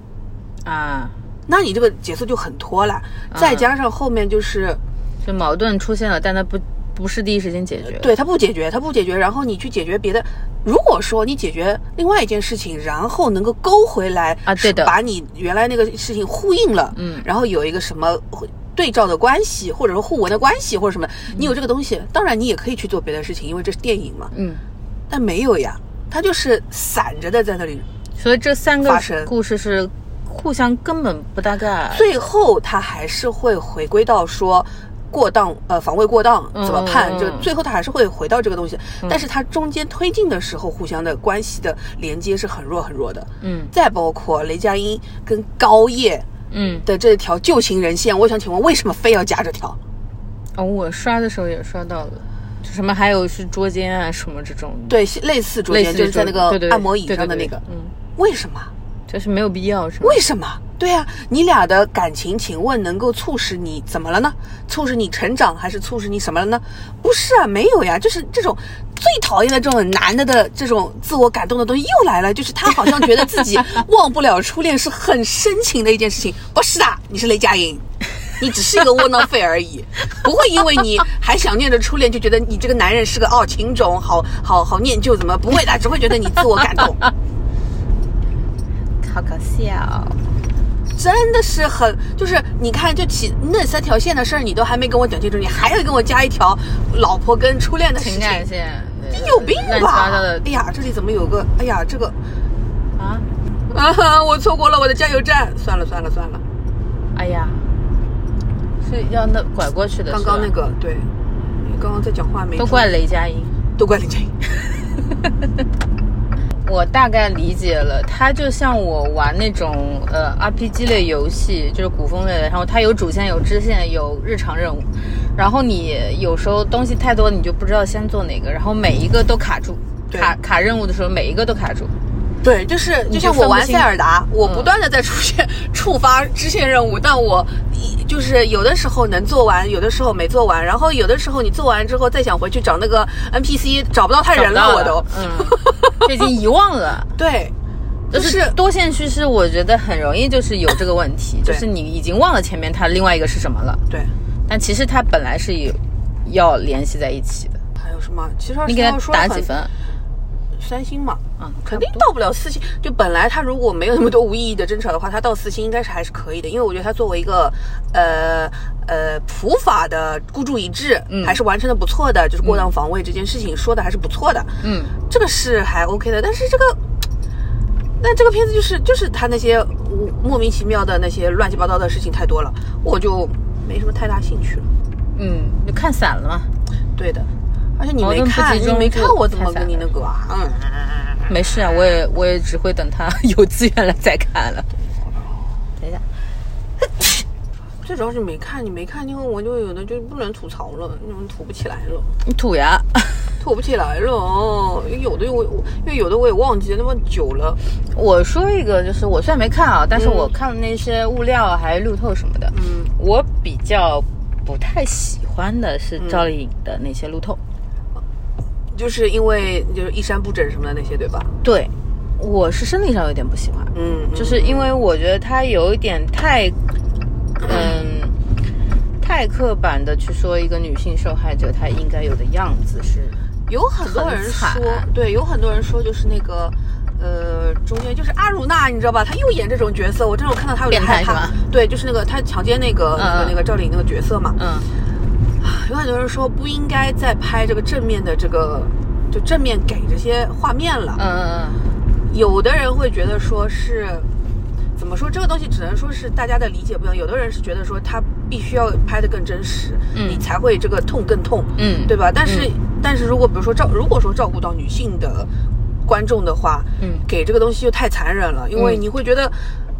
S1: 啊，
S2: 那你这个节奏就很拖了。再加上后面就是，
S1: 就矛盾出现了，但他不不是第一时间解决。，
S2: 对他不解决，他不解决，然后你去解决别的。如果说你解决另外一件事情，然后能够勾回来
S1: 啊对的
S2: 把你原来那个事情呼应了，
S1: 嗯
S2: 然后有一个什么对照的关系，或者说互文的关系，或者什么，你有这个东西，当然你也可以去做别的事情，因为这是电影嘛。
S1: 嗯，
S2: 但没有呀，它就是散着的在那里。
S1: 所以这三个故事是互相根本不搭嘎。
S2: 最后他还是会回归到说。过当，呃，防卫过当怎么判？就最后他还是会回到这个东西，但是他中间推进的时候，互相的关系的连接是很弱很弱的。
S1: 嗯
S2: 再包括雷佳音跟高叶
S1: 嗯，
S2: 的这条旧情人线，我想请问为什么非要加这条？
S1: 哦，我刷的时候也刷到了，就什么还有是捉奸啊什么这种，
S2: 对，类似捉奸，就是在那个按摩椅上的那个，
S1: 对嗯，
S2: 为什么？
S1: 就是没有必要是吧？
S2: 为什么？对呀、你俩的感情，请问能够促使你怎么了呢？促使你成长，还是促使你什么了呢？不是啊，没有呀，就是这种最讨厌的这种男的的这种自我感动的东西又来了，就是他好像觉得自己忘不了初恋是很深情的一件事情。不是的，你是雷佳音。你只是一个窝囊废而已，不会因为你还想念着初恋，就觉得你这个男人是个哦情种，好好好念旧，怎么不会的？只会觉得你自我感动。
S1: 好搞笑。
S2: 真的是很，就是你看，就起那三条线的事儿，你都还没跟我讲清楚，你还要跟我加一条老婆跟初恋的事
S1: 情
S2: 情，
S1: 感线，
S2: 你有病吧？哎呀，这里怎么有个？哎呀，这个
S1: 啊！
S2: 啊哈，我错过了我的加油站，算了算了算了，
S1: 哎呀，是要那拐过去的，
S2: 刚刚那个对，你刚刚在讲话没？
S1: 都怪雷佳音。
S2: 都怪雷佳音。
S1: 我大概理解了，它就像我玩那种呃 RPG 类游戏，就是古风类的，然后它有主线、有支线、有日常任务，然后你有时候东西太多，你就不知道先做哪个，然后每一个都卡住，卡卡任务的时候每一个都卡住。
S2: 对，就是就像我玩塞尔达，我不断的在出现 触发支线任务，但我就是有的时候能做完，有的时候没做完，然后有的时候你做完之后再想回去找那个 NPC，找不到他人了，我都，
S1: 嗯，就已经遗忘了。
S2: 对，
S1: 就是多线叙事，我觉得很容易就是有这个问题，就是你已经忘了前面它另外一个是什么了。
S2: 对，
S1: 但其实它本来是有要联系在一起的。
S2: 还有什么？其实
S1: 你给他打几分？
S2: 三星嘛，嗯，肯定到不了四星。就本来他如果没有那么多无意义的争吵的话，他到四星应该是还是可以的。因为我觉得他作为一个呃呃普法的孤注一掷，嗯，还是完成的不错的。就是过当防卫这件事情说的还是不错的，嗯，这个是还 OK 的。但是这个，那这个片子就是就是他那些莫名其妙的那些乱七八糟的事情太多了，我就没什么太大兴趣了。
S1: 嗯，就看散了嘛？
S2: 对的。而且你没看，你没看我怎么跟你那个啊？嗯，
S1: 没事啊，我也我也只会等他 有资源了再看了。等一下，
S2: 最主要是没看，你没看，因为我就有的就不能吐槽了，因为吐不起来了。
S1: 你吐呀，
S2: 吐不起来了哦。有的我因为有的我也忘记了那么久了。
S1: 我说一个，就是我虽然没看啊，但是我看了那些物料还有路透什么的。嗯，我比较不太喜欢的是赵丽颖的那些路透。
S2: 就是因为就是衣衫不整什么的那些，对吧？
S1: 对，我是生理上有点不喜欢，嗯，就是因为我觉得他有一点太，嗯，太刻板的去说一个女性受害者她应该有的样子是，
S2: 有很多人说，对，有很多人说就是那个，呃，中间就是阿如娜，你知道吧？她又演这种角色，我真的我看到她有点害怕，对，就是那个她强奸那个那个那个赵丽颖那个角色嘛，嗯。有很多人说不应该再拍这个正面的这个，就正面给这些画面了。嗯嗯嗯。有的人会觉得说是，怎么说这个东西只能说是大家的理解不一样。有的人是觉得说他必须要拍的更真实，你才会这个痛更痛，嗯，对吧？但是但是如果比如说照如果说照顾到女性的观众的话，嗯，给这个东西就太残忍了，因为你会觉得。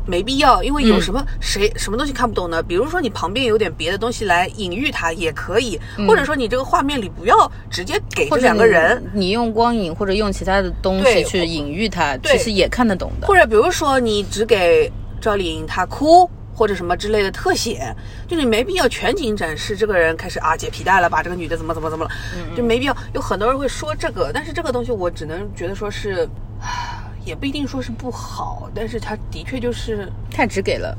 S2: 没必要，因为有什么谁什么东西看不懂呢？比如说你旁边有点别的东西来隐喻它也可以，或者说你这个画面里不要直接给这两个人，
S1: 你用光影或者用其他的东西去隐喻它，其实也看得懂的。
S2: 或者比如说你只给赵丽颖她哭或者什么之类的特写，就你没必要全景展示这个人开始啊解皮带了，把这个女的怎么怎么怎么了，就没必要。有很多人会说这个，但是这个东西我只能觉得说是。也不一定说是不好，但是他的确就是
S1: 太直给了。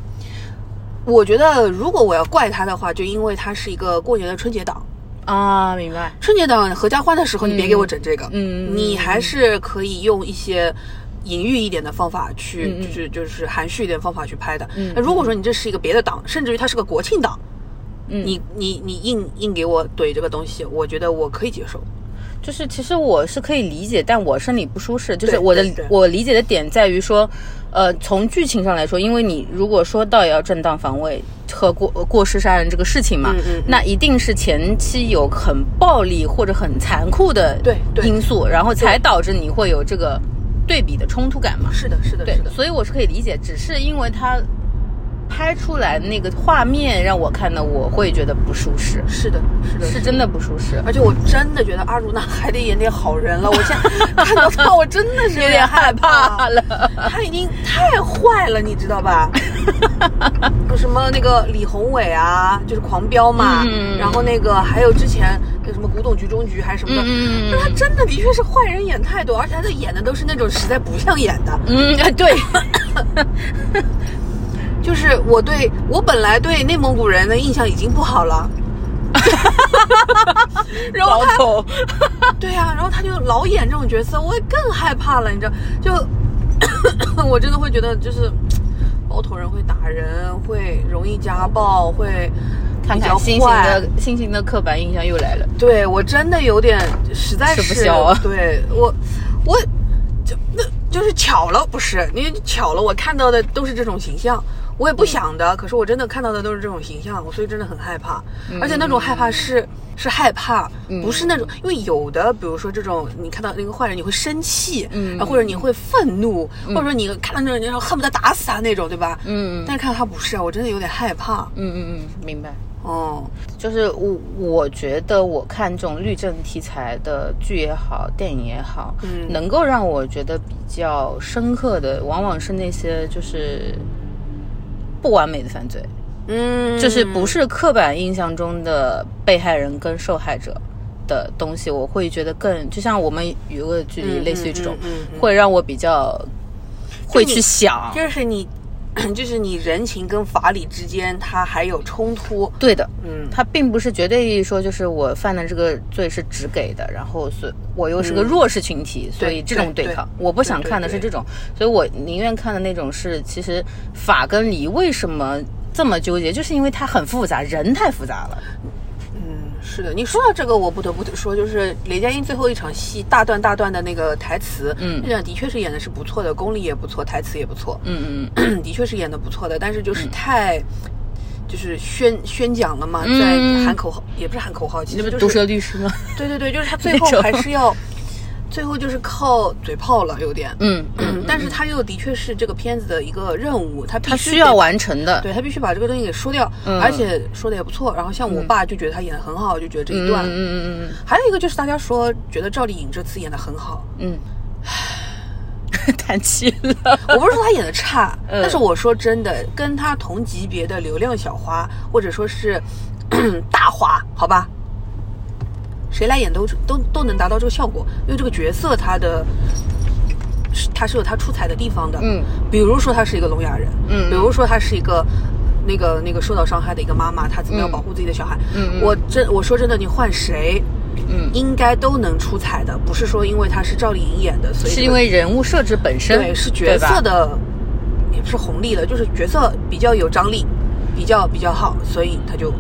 S2: 我觉得如果我要怪他的话，就因为他是一个过年的春节档
S1: 啊，明白？
S2: 春节档合家欢的时候，你别给我整这个，嗯，你还是可以用一些隐喻一点的方法去，就是就是含蓄一点方法去拍的。那如果说你这是一个别的档，甚至于它是个国庆档，你你你硬硬给我怼这个东西，我觉得我可以接受。
S1: 就是其实我是可以理解，但我生理不舒适。就是我的我理解的点在于说，呃，从剧情上来说，因为你如果说到要正当防卫和过过失杀人这个事情嘛，那一定是前期有很暴力或者很残酷的因素，然后才导致你会有这个对比的冲突感嘛。
S2: 是的，是的，对，
S1: 所以我是可以理解，只是因为他。拍出来那个画面让我看的，我会觉得不舒适。
S2: 是的，是的，
S1: 是真的不舒适。
S2: 而且我真的觉得阿如那还得演点好人了。我现在看到他，我真的是有点害怕了。他已经太坏了，你知道吧？什么那个李宏伟啊，就是狂飙嘛。然后那个还有之前那什么古董局中局还是什么的，那他真的的确是坏人演太多，而且他的演的都是那种实在不像演的。
S1: 嗯，对。
S2: 就是我对我本来对内蒙古人的印象已经不好了，然后他，对呀，然后他就老演这种角色，我也更害怕了，你知道？就 我真的会觉得，就是包头人会打人，会容易家暴，会
S1: 看看新型的新型的刻板印象又来了。
S2: 对我真的有点实在是，对我我就那就是巧了，不是你巧了，我看到的都是这种形象。我也不想的，可是我真的看到的都是这种形象，我所以真的很害怕，而且那种害怕是是害怕，不是那种，因为有的，比如说这种，你看到那个坏人，你会生气，嗯，或者你会愤怒，或者说你看到那种，你恨不得打死他那种，对吧？嗯，但是看到他不是啊，我真的有点害怕。
S1: 嗯嗯嗯，明白。哦，就是我我觉得我看这种律政题材的剧也好，电影也好，嗯，能够让我觉得比较深刻的，往往是那些就是不完美的犯罪。嗯，就是不是刻板印象中的被害人跟受害者的东西，我会觉得更就像我们有个距离，类似于这种，会让我比较会去想，
S2: 就是你，就是你人情跟法理之间，它还有冲突。
S1: 对的，嗯，它并不是绝对意义说就是我犯的这个罪是只给的，然后是我又是个弱势群体，所以这种对抗，我不想看的是这种，所以我宁愿看的那种是其实法跟理为什么。这么纠结，就是因为它很复杂，人太复杂了。
S2: 嗯，是的。你说到这个，我不得不说，就是雷佳音最后一场戏大段大段的那个台词，嗯，那的确是演的是不错的，功力也不错，台词也不错。嗯嗯，的确是演的不错的，但是就是太，就是宣宣讲了嘛，在喊口号，也不是喊口号，其实就是
S1: 毒舌律师吗？
S2: 对对对，就是他 最后还是要。最后就是靠嘴炮了，有点，嗯 嗯，但是他又的确是这个片子的一个任务，他
S1: 他需要完成的，
S2: 对他必须把这个东西给说掉，而且说的也不错。然后像我爸就觉得他演的很好，就觉得这一段，嗯嗯嗯还有一个就是大家说觉得赵丽颖这次演的很好，嗯，
S1: 叹气了。
S2: 我不是说她演的差，但是我说真的，跟她同级别的流量小花或者说是 大花，好吧。谁来演都都都能达到这个效果，因为这个角色他的，他是有他出彩的地方的。嗯，比如说他是一个聋哑人，嗯，比如说他是一个那个那个受到伤害的一个妈妈，他怎么样保护自己的小孩？嗯，我真我说真的，你换谁，嗯，应该都能出彩的，不是说因为他是赵丽颖演的，所以
S1: 是因为人物设置本身
S2: 对是角色的，也不是红利了，就是角色比较有张力，比较比较好，所以他就。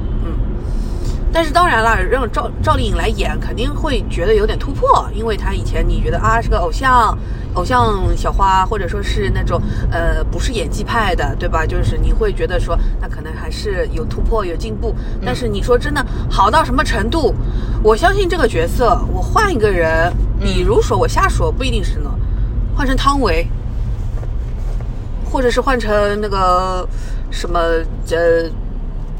S2: 但是当然了，让赵赵丽颖来演，肯定会觉得有点突破，因为她以前你觉得啊是个偶像，偶像小花，或者说是那种呃不是演技派的，对吧？就是你会觉得说，那可能还是有突破有进步。但是你说真的好到什么程度？我相信这个角色，我换一个人，比如说我瞎说，不一定是呢，换成汤唯，或者是换成那个什么呃。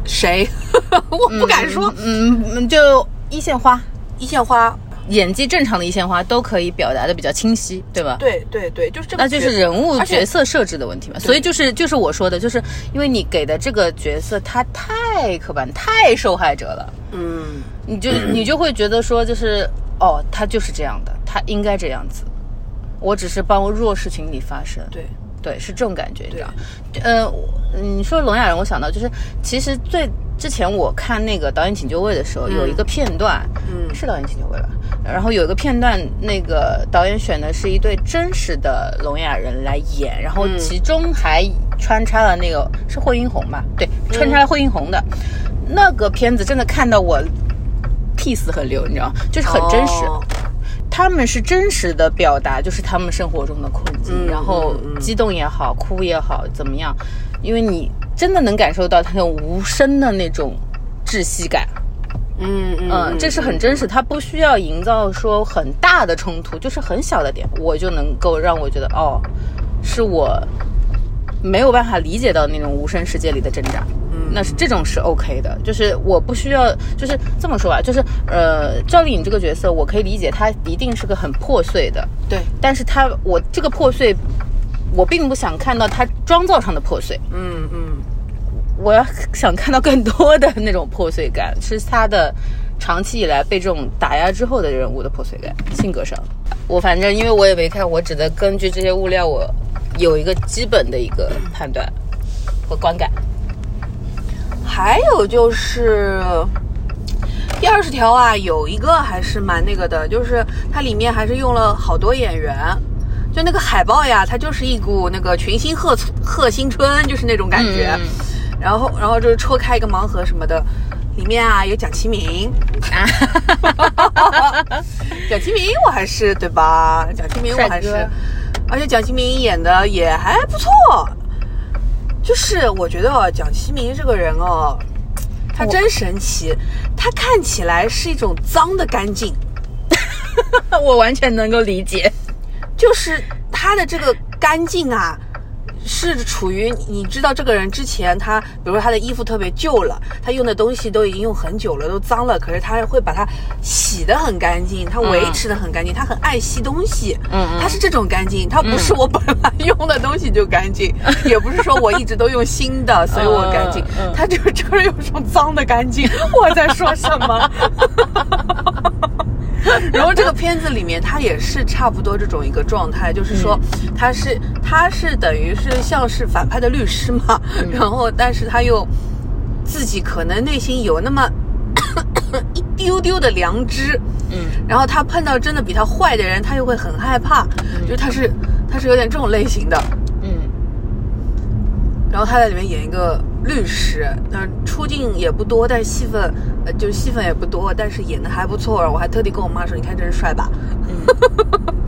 S2: 谁？我不敢说。
S1: 嗯，就一线花，
S2: 一线花
S1: 演技正常的一线花都可以表达的比较清晰，对吧？
S2: 对对对，就是这个。
S1: 那就是人物角色设置的问题嘛。所以就是就是我说的，就是因为你给的这个角色他太刻板，太受害者了。嗯，你就你就会觉得说，就是哦，他就是这样的，他应该这样子。我只是帮弱势群体发声。
S2: 对。
S1: 对，是这种感觉，你知道？呃，你说聋哑人，我想到就是，其实最之前我看那个导演请就位的时候，有一个片段，嗯，是导演请就位吧？然后有一个片段，那个导演选的是一对真实的聋哑人来演，然后其中还穿插了那个是惠英红吧？对，穿插了惠英红的那个片子，真的看到我屁死很流，你知道，就是很真实。他们是真实的表达，就是他们生活中的困境，然后激动也好，哭也好，怎么样？因为你真的能感受到他那种无声的那种窒息感。嗯嗯，这是很真实，他不需要营造说很大的冲突，就是很小的点，我就能够让我觉得，哦，是我没有办法理解到那种无声世界里的挣扎。那是这种是 OK 的，就是我不需要，就是这么说吧，就是呃，赵丽颖这个角色，我可以理解，她一定是个很破碎的，
S2: 对，
S1: 但是她我这个破碎，我并不想看到她妆造上的破碎，嗯嗯，我要想看到更多的那种破碎感，是她的长期以来被这种打压之后的人物的破碎感，性格上，我反正因为我也没看，我只能根据这些物料，我有一个基本的一个判断和观感。
S2: 还有就是第二十条啊，有一个还是蛮那个的，就是它里面还是用了好多演员，就那个海报呀，它就是一股那个群星贺贺新春，就是那种感觉。然后，然后就是戳开一个盲盒什么的，里面啊有蒋奇明，蒋奇明我还是对吧？蒋奇明我还是，而且蒋奇明演的也还不错。就是我觉得蒋奇明这个人哦，他真神奇。他看起来是一种脏的干净，
S1: 我完全能够理解。
S2: 就是他的这个干净啊，是处于你知道这个人之前他，比如说他的衣服特别旧了，他用的东西都已经用很久了，都脏了，可是他会把它洗得很干净，他维持得很干净，他很爱惜东西，
S1: 嗯嗯。
S2: 他是这种干净，他不是我本来用的东西就干净，也不是说我一直都用新的，所以我干净。他就是这个人有种脏的干净，我在说什么？然后这个片子里面，他也是差不多这种一个状态，就是说他是他是等于是像是反派的律师嘛，然后但是他又自己可能内心有那么 一丢丢的良知，
S1: 嗯。
S2: 然后他碰到真的比他坏的人，他又会很害怕，就是他是他是有点这种类型的，
S1: 嗯。
S2: 然后他在里面演一个律师，嗯，出镜也不多，但是戏份，呃，就是戏份也不多，但是演的还不错。我还特地跟我妈说：“你看这人帅吧。”嗯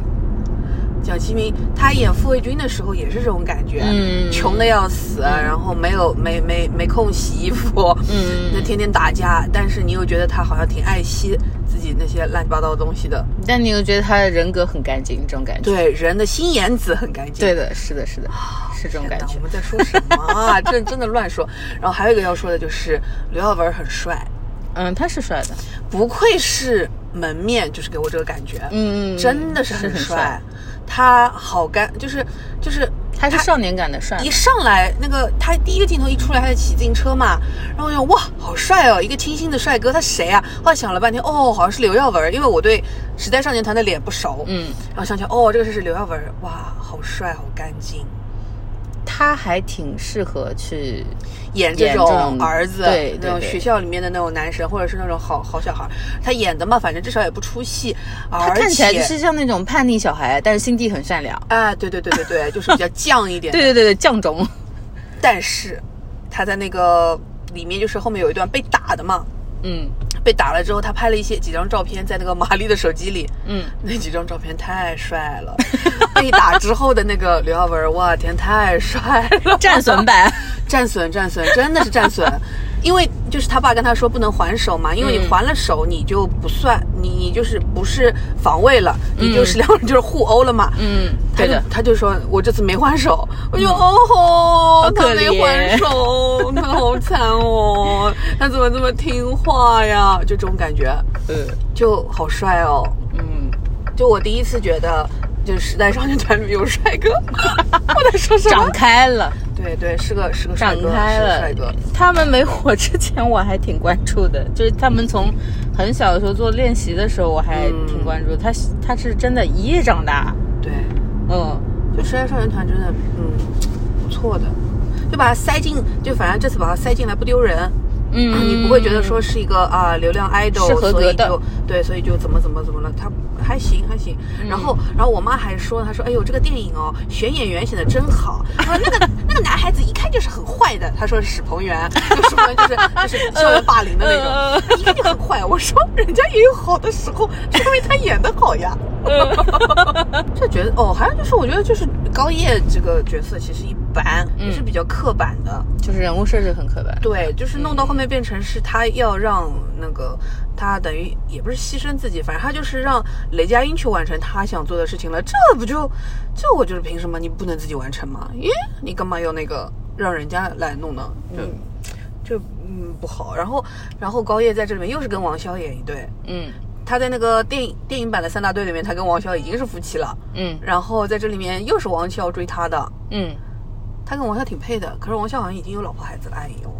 S2: 蒋奇明他演傅卫军的时候也是这种感觉，
S1: 嗯
S2: 穷的要死，然后没有没没没空洗衣服，
S1: 嗯
S2: 那天天打架，但是你又觉得他好像挺爱惜自己那些乱七八糟的东西的，
S1: 但你又觉得他的人格很干净，这种感觉。
S2: 对人的心眼子很干净，
S1: 对的，是的，是的，是这种感觉
S2: 我。们在说什么啊？这真的乱说。然后还有一个要说的就是刘耀文很帅，
S1: 嗯，他是帅的。
S2: 不愧是门面，就是给我这个感觉，
S1: 嗯，
S2: 真的是
S1: 是
S2: 很帅。。他好干，就是就是
S1: 他是少年感的帅
S2: 一。上来那个他第一个镜头一出来，他在骑自行车嘛，然后我就哇，好帅哦，一个清新的帅哥，他谁啊？后来想了半天，哦，好像是刘耀文，因为我对时代少年团的脸不熟，
S1: 嗯，
S2: 然后想起来，哦，这个是刘耀文，哇，好帅，好干净。
S1: 他还挺适合去
S2: 演这
S1: 种
S2: 儿子，
S1: 对对
S2: 那种学校里面的那种男神，或者是那种好好小孩，他演的嘛，反正至少也不出戏，
S1: 他看起来就是像那种叛逆小孩，但是心地很善良。
S2: 啊，对对对对对，就是比较犟一点。
S1: 对对对对，犟种。
S2: 但是他在那个里面，就是后面有一段被打的嘛，
S1: 嗯
S2: 被打了之后，他拍了一些几张照片在那个玛丽的手机里，
S1: 嗯，
S2: 那几张照片太帅了。被打之后的那个刘耀文，哇天，太帅了，
S1: 战损版。
S2: 战损战损，真的是战损。因为就是他爸跟他说不能还手嘛，因为你还了手你就不算，你你就是不是防卫了，你就是两个人就是互殴了嘛。
S1: 嗯，对的。
S2: 他就说我这次没还手，我就哦吼，他没还手，他好惨哦，他怎么这么听话呀？就这种感觉，
S1: 嗯
S2: 就好帅哦。
S1: 嗯，
S2: 就我第一次觉得，就是时代少年团里面有帅哥，我在说什么长？
S1: 开了，
S2: 对对，是个是个帅
S1: 长
S2: 哥，
S1: 开了
S2: 是个帅哥。。
S1: 他们没火之前，我还挺关注的，就是他们从很小的时候做练习的时候，我还挺关注。他他是真的一夜长大。
S2: 对，
S1: 嗯
S2: 就时代少年团真的，嗯，不错的，就把它塞进，就反正这次把它塞进来不丢人。
S1: 嗯，
S2: 你不会觉得说是一个啊流量 idol，
S1: 是合格的
S2: 所以就对，所以就怎么怎么怎么了，他还行还行。
S1: 嗯
S2: 然后然后我妈还说，她说哎呦这个电影哦选演员选的真好，她说那个 那个男孩子一看就是很坏的，她说是史鹏元，就史鹏元就是 就是校园霸凌的那种，一看就很坏。我说人家也有好的时候，说明他演的好呀。就觉得哦，还有就是我觉得就是高叶这个角色其实一般，也是比较刻板的。
S1: 就是人物设置很刻板。
S2: 对，就是弄到后面变成是他要让那个他等于也不是牺牲自己，反正他就是让雷佳音去完成他想做的事情了。这不就这我就是凭什么你不能自己完成吗？耶，你干嘛要那个让人家来弄呢？就就嗯不好。然后然后高叶在这里面又是跟王骁演一对，
S1: 嗯
S2: 他在那个电影电影版的三大队里面，他跟王骁已经是夫妻了。
S1: 嗯
S2: 然后在这里面又是王骁追他的，
S1: 嗯，
S2: 他跟王笑挺配的，可是王笑好像已经有老婆孩子了，哎呦。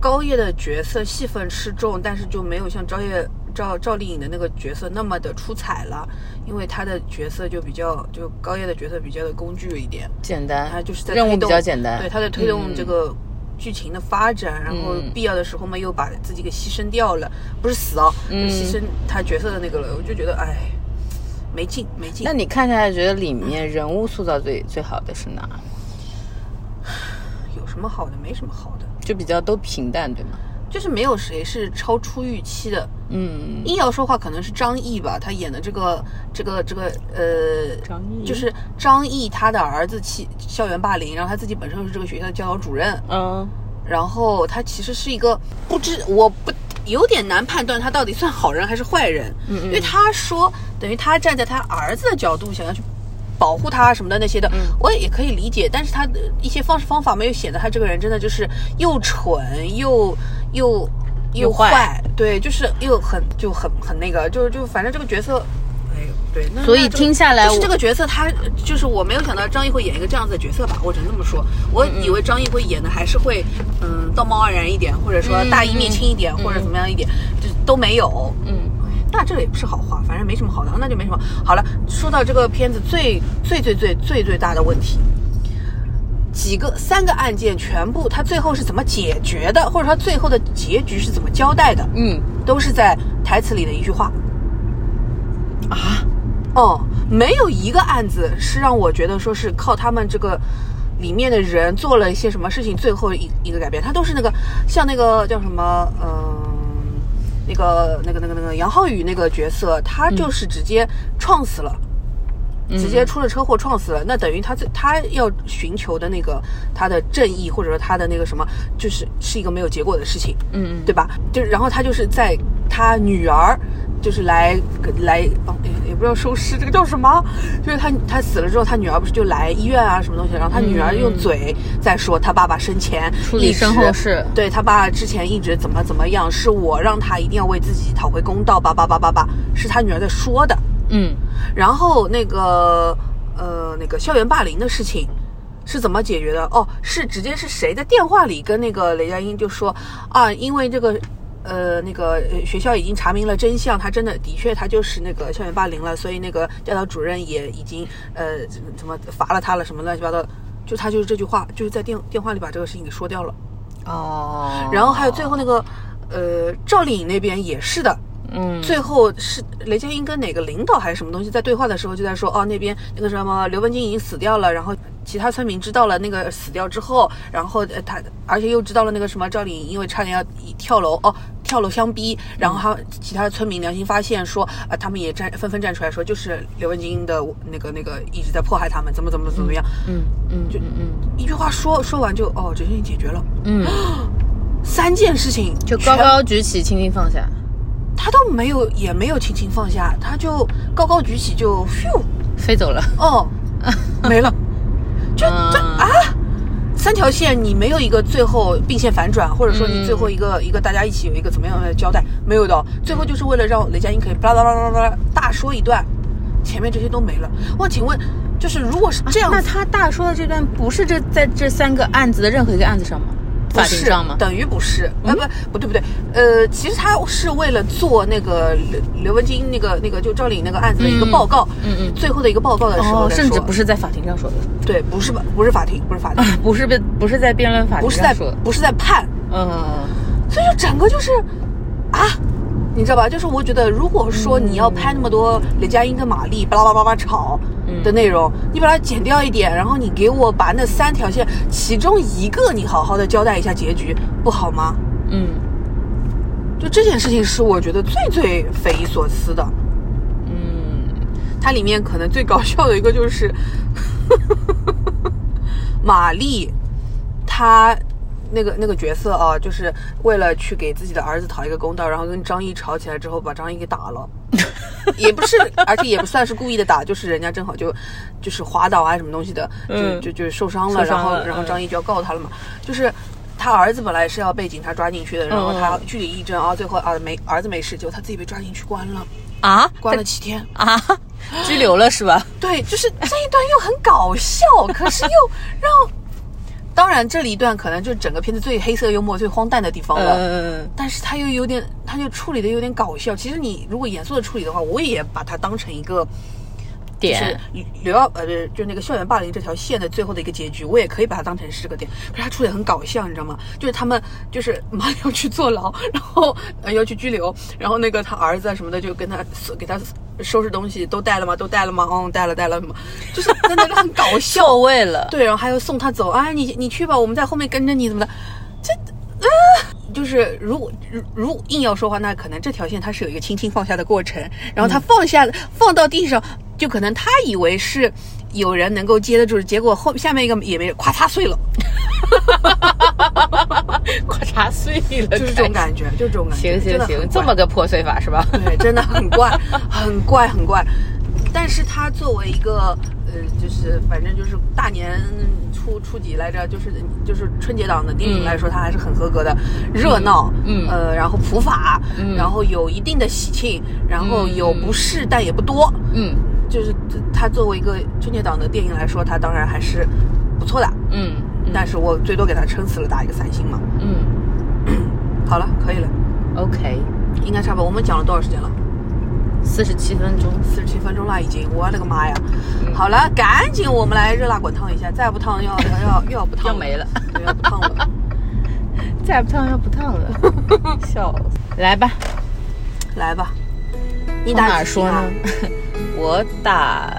S2: 高叶的角色戏份吃重，但是就没有像赵叶赵赵丽颖的那个角色那么的出彩了，因为她的角色就比较就高叶的角色比较的工具一点，
S1: 简单，
S2: 她就是在
S1: 任务比
S2: 推动
S1: 较简单。
S2: 对，她在推动这个剧情的发展，然后
S1: 嗯
S2: 必要的时候嘛又把自己给牺牲掉了，不是死哦，
S1: 嗯
S2: 牺牲他角色的那个了，我就觉得哎，没劲没劲
S1: 那。你看下来，觉得里面人物塑造最最好的是哪？
S2: 有什么好的？没什么好的，
S1: 就比较都平淡，对吗？
S2: 就是没有谁是超出预期的。
S1: 嗯，
S2: 硬要说话，可能是张译吧，他演的这个这个这个呃，
S1: 张译
S2: 就是张译他的儿子欺校园霸凌，然后他自己本身又是这个学校的教导主任，
S1: 嗯
S2: 然后他其实是一个不知我不有点难判断他到底算好人还是坏人，
S1: 嗯嗯。
S2: 因为他说等于他站在他儿子的角度想要去保护他什么的那些的，
S1: 嗯。
S2: 我也可以理解，但是他的一些方式方法没有显得他这个人真的就是又蠢又又
S1: 又坏。
S2: 坏，对，就是又很就很很那个，就就反正这个角色。对，那
S1: 所以听下来
S2: 就是这个角色他，就是我没有想到张译会演一个这样子的角色吧，我只能这么说。我以为张译会演的还是会，嗯，道貌岸然一点，或者说大义灭亲一点，或者怎么样一点，就都没有。
S1: 嗯，
S2: 那这个也不是好话，反正没什么好的，那就没什么。好了，说到这个片子最最最最最最大的问题，几个三个案件全部他最后是怎么解决的，或者说最后的结局是怎么交代的，
S1: 嗯
S2: 都是在台词里的一句话。
S1: 啊，
S2: 哦，没有一个案子是让我觉得说是靠他们这个里面的人做了一些什么事情，最后一一个改变，他都是那个像那个叫什么，嗯、那个那个那个那个杨浩宇那个角色，他就是直接撞死了。直接出了车祸撞死了，那等于他最他要寻求的那个他的正义，或者说他的那个什么，就是是一个没有结果的事情。对吧？就然后他就是在他女儿就是来来也不知道收尸，这个叫什么？就是他他死了之后，他女儿不是就来医院啊什么东西，然后他女儿用嘴在说他爸爸生前
S1: 处理身后事
S2: 对他爸之前一直怎么怎么样，是我让他一定要为自己讨回公道，叭叭叭叭叭，是他女儿在说的。
S1: 嗯
S2: 然后那个呃那个校园霸凌的事情是怎么解决的？哦，是直接是谁在电话里跟那个雷佳音就说啊，因为这个。呃，那个呃学校已经查明了真相，他真的的确他就是那个校园霸凌了，所以那个教导主任也已经呃怎么罚了他了，什么乱七八糟，就他就是这句话，就是在电电话里把这个事情给说掉了。
S1: 哦，
S2: 然后还有最后那个呃赵丽颖那边也是的，
S1: 嗯。
S2: 最后是雷佳音跟哪个领导还是什么东西在对话的时候，就在说哦，那边那个什么刘文静已经死掉了，然后其他村民知道了那个死掉之后，然后呃他而且又知道了那个什么赵丽颖因为差点要跳楼哦跳楼相逼，然后他其他的村民良心发现说啊、他们也站纷纷站出来说就是刘文金的那个那个一直在迫害他们，怎么怎么怎么样，
S1: 嗯嗯嗯嗯
S2: 一句话说说完就哦这事情解决了，
S1: 嗯，
S2: 三件事情
S1: 就高高举起，轻轻放下。
S2: 他都没有也没有轻轻放下，他就高高举起就咻。
S1: 飞走了。
S2: 哦，没了，就这
S1: 嗯
S2: 啊，三条线你没有一个最后并线反转，或者说你最后一个、一个大家一起有一个怎么样的交代，没有的哦，最后就是为了让雷佳音可以巴拉巴拉巴拉大说一段，前面这些都没了。我，请问就是如果是这样子，
S1: 那他大说的这段不是这在这三个案子的任何一个案子上吗？法
S2: 不是
S1: 庭上吗？
S2: 等于不是，啊不不对不对，呃，其实他是为了做那个刘刘文金那个那个就赵丽颖那个案子的一个报告，
S1: 嗯嗯
S2: 最后的一个报告的时候
S1: 哦，甚至不是在法庭上说的，
S2: 对，不是吧？不是法庭，不是法庭，
S1: 不是被不是在辩论法
S2: 不是在
S1: 庭上说的。
S2: 不是在判，
S1: 嗯，
S2: 所以就整个就是啊，你知道吧？就是我觉得，如果说你要拍那么多雷佳音跟马丽巴拉巴拉巴拉吵的内容，你把它剪掉一点，然后你给我把那三条线其中一个你好好的交代一下结局，不好吗？
S1: 嗯
S2: 就这件事情是我觉得最最匪夷所思的。
S1: 嗯，
S2: 它里面可能最搞笑的一个就是 玛丽，她那个那个角色啊，就是为了去给自己的儿子讨一个公道，然后跟张译吵起来之后，把张译给打了。也不是，而且也不算是故意的打，就是人家正好就就是滑倒啊什么东西的，就
S1: 嗯
S2: 就就受伤了，然后然后张译就要告他了嘛，就是。他儿子本来是要被警察抓进去的，然后他据理力争啊，最后啊没儿子没事，结果他自己被抓进去关了，
S1: 啊，
S2: 关了七天。
S1: 啊，拘留了是吧？
S2: 对，就是这一段又很搞笑，可是又让，当然这里一段可能就是整个片子最黑色幽默、最荒诞的地方了。
S1: 嗯
S2: 但是他又有点，他就处理的有点搞笑。其实你如果严肃的处理的话，我也把它当成一个就是
S1: 点
S2: 刘耀呃，就那个校园霸凌这条线的最后的一个结局，我也可以把它当成是个点。可是他处理很搞笑，你知道吗？就是他们就是马上要去坐牢，然后呃要去拘留，然后那个他儿子啊什么的就跟他给他收拾东西，都带了吗？都带了吗？嗯，带了带了什么？就是在那里很搞笑。
S1: 错位了。
S2: 对，然后还要送他走，哎，你你去吧，我们在后面跟着你，怎么的？这啊，就是如果如如硬要说话，那可能这条线它是有一个轻轻放下的过程，然后他放下、放到地上，就可能他以为是有人能够接得住，结果后下面一个也没咔嚓碎了。
S3: 咔嚓碎了，
S2: 就是这种感觉，就这种感觉。
S3: 行行行，这么个破碎法是吧？
S2: 对，真的很怪，很怪，很怪。但是它作为一个呃，就是反正就是大年初初几来着，就是就是春节档的电影来说，它还是很合格的，热闹，嗯，呃，然后普法，嗯，然后有一定的喜庆，然后有不适但也不多，嗯，就是它作为一个春节档的电影来说，它当然还是不错的，嗯，但是我最多给它撑死了打一个三星嘛，嗯，好了，可以了
S3: ，OK，
S2: 应该差不多。我们讲了多少时间了？
S3: 四十七分钟，
S2: 四十七分钟了已经，我的个妈呀！好了，赶紧我们来热辣滚烫一下，再不烫要 要要又要不烫
S3: 要没了，
S2: 要不烫了，
S3: 再不烫要不烫了，笑死！来吧，
S2: 来吧，
S3: 你打哪说呢？我打。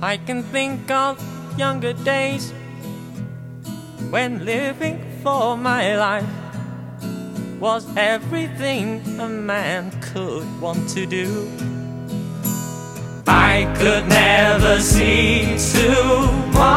S3: I can think of younger days. When living for my life was everything a man could want to do. I could never see tomorrow,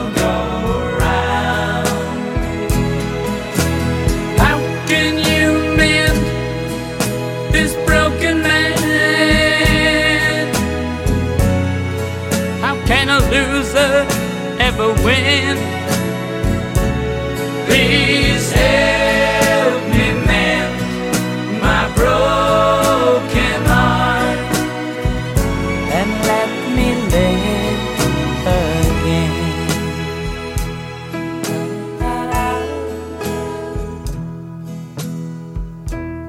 S3: ever win. Please help me mend my broken heart and let me live again.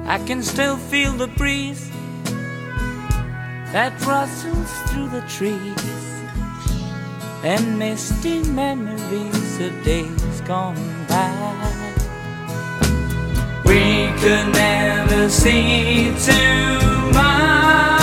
S3: I can still feel the breeze that rustles through the trees and misty memories of days gone by. We could never see tomorrow.